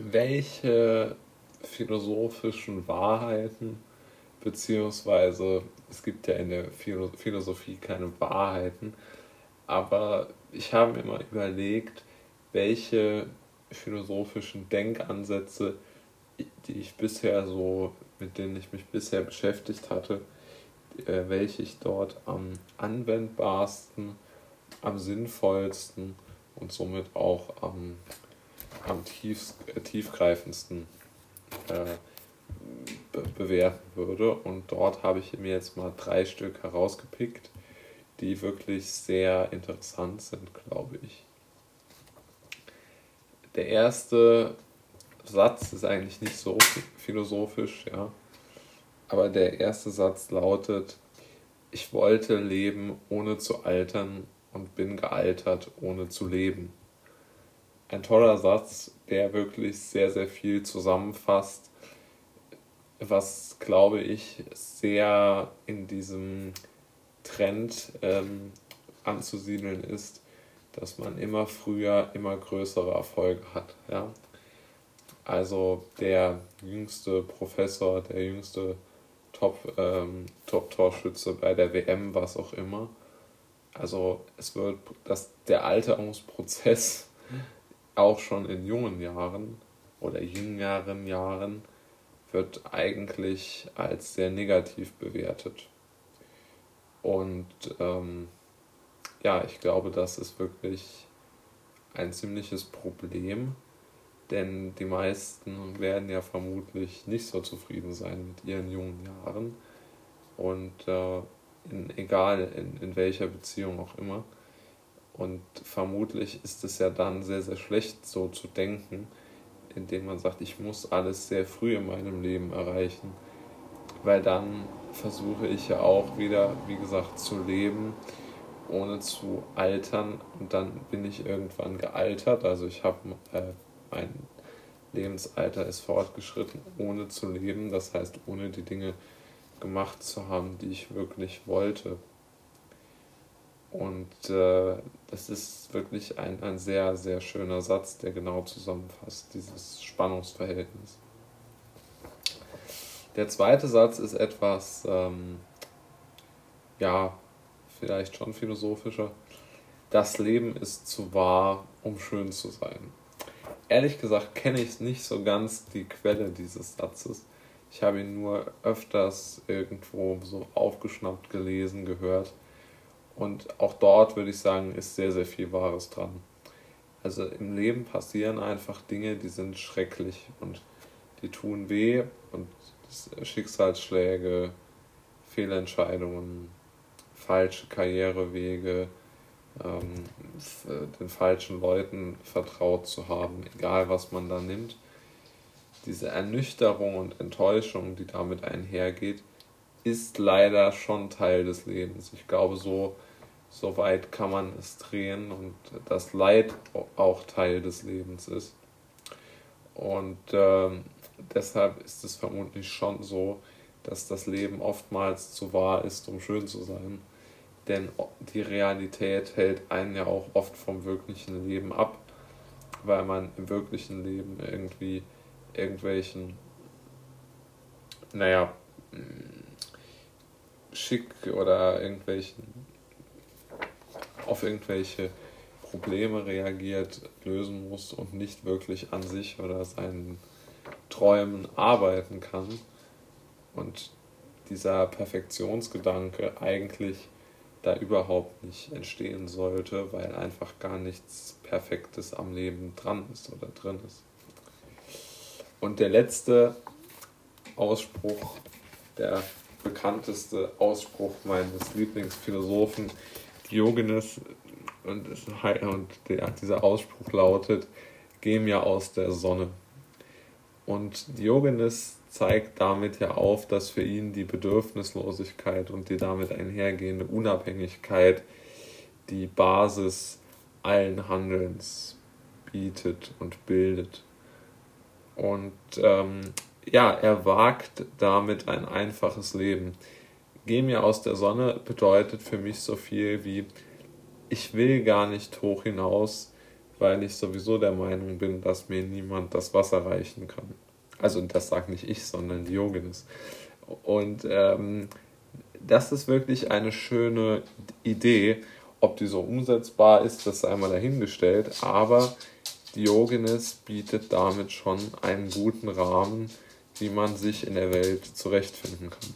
welche philosophischen Wahrheiten, beziehungsweise es gibt ja in der Philosophie keine Wahrheiten, aber ich habe mir mal überlegt, welche philosophischen Denkansätze, die ich bisher so, mit denen ich mich bisher beschäftigt hatte, äh, welche ich dort am anwendbarsten, am sinnvollsten und somit auch am, am tiefst, äh, tiefgreifendsten äh, be bewerten würde. Und dort habe ich mir jetzt mal drei Stück herausgepickt, die wirklich sehr interessant sind, glaube ich. Der erste Satz ist eigentlich nicht so philosophisch, ja. Aber der erste Satz lautet, ich wollte leben ohne zu altern und bin gealtert ohne zu leben. Ein toller Satz, der wirklich sehr, sehr viel zusammenfasst, was, glaube ich, sehr in diesem Trend ähm, anzusiedeln ist, dass man immer früher immer größere Erfolge hat. Ja? Also der jüngste Professor, der jüngste Top-Torschütze ähm, Top bei der WM, was auch immer. Also es wird, dass der Alterungsprozess auch schon in jungen Jahren oder jüngeren Jahren wird eigentlich als sehr negativ bewertet. Und ähm, ja, ich glaube, das ist wirklich ein ziemliches Problem, denn die meisten werden ja vermutlich nicht so zufrieden sein mit ihren jungen Jahren und äh, in, egal in, in welcher Beziehung auch immer. Und vermutlich ist es ja dann sehr, sehr schlecht so zu denken, indem man sagt, ich muss alles sehr früh in meinem Leben erreichen, weil dann versuche ich ja auch wieder, wie gesagt, zu leben, ohne zu altern. Und dann bin ich irgendwann gealtert, also ich habe äh, mein Lebensalter ist fortgeschritten, ohne zu leben, das heißt ohne die Dinge gemacht zu haben, die ich wirklich wollte. Und äh, das ist wirklich ein, ein sehr, sehr schöner Satz, der genau zusammenfasst, dieses Spannungsverhältnis. Der zweite Satz ist etwas, ähm, ja, vielleicht schon philosophischer. Das Leben ist zu wahr, um schön zu sein. Ehrlich gesagt kenne ich nicht so ganz die Quelle dieses Satzes. Ich habe ihn nur öfters irgendwo so aufgeschnappt, gelesen, gehört. Und auch dort würde ich sagen, ist sehr, sehr viel Wahres dran. Also im Leben passieren einfach Dinge, die sind schrecklich und die tun weh und Schicksalsschläge, Fehlentscheidungen, falsche Karrierewege, ähm, den falschen Leuten vertraut zu haben, egal was man da nimmt diese Ernüchterung und Enttäuschung, die damit einhergeht, ist leider schon Teil des Lebens. Ich glaube, so, so weit kann man es drehen und das Leid auch Teil des Lebens ist. Und ähm, deshalb ist es vermutlich schon so, dass das Leben oftmals zu wahr ist, um schön zu sein. Denn die Realität hält einen ja auch oft vom wirklichen Leben ab, weil man im wirklichen Leben irgendwie irgendwelchen, naja, schick oder irgendwelchen, auf irgendwelche Probleme reagiert, lösen muss und nicht wirklich an sich oder seinen Träumen arbeiten kann. Und dieser Perfektionsgedanke eigentlich da überhaupt nicht entstehen sollte, weil einfach gar nichts Perfektes am Leben dran ist oder drin ist. Und der letzte Ausspruch, der bekannteste Ausspruch meines Lieblingsphilosophen Diogenes, und, und der, dieser Ausspruch lautet, geh mir aus der Sonne. Und Diogenes zeigt damit ja auf, dass für ihn die Bedürfnislosigkeit und die damit einhergehende Unabhängigkeit die Basis allen Handelns bietet und bildet. Und ähm, ja, er wagt damit ein einfaches Leben. Geh mir aus der Sonne bedeutet für mich so viel wie, ich will gar nicht hoch hinaus, weil ich sowieso der Meinung bin, dass mir niemand das Wasser reichen kann. Also das sagt nicht ich, sondern Diogenes. Und ähm, das ist wirklich eine schöne Idee. Ob die so umsetzbar ist, das sei einmal dahingestellt. Aber Diogenes bietet damit schon einen guten Rahmen, wie man sich in der Welt zurechtfinden kann.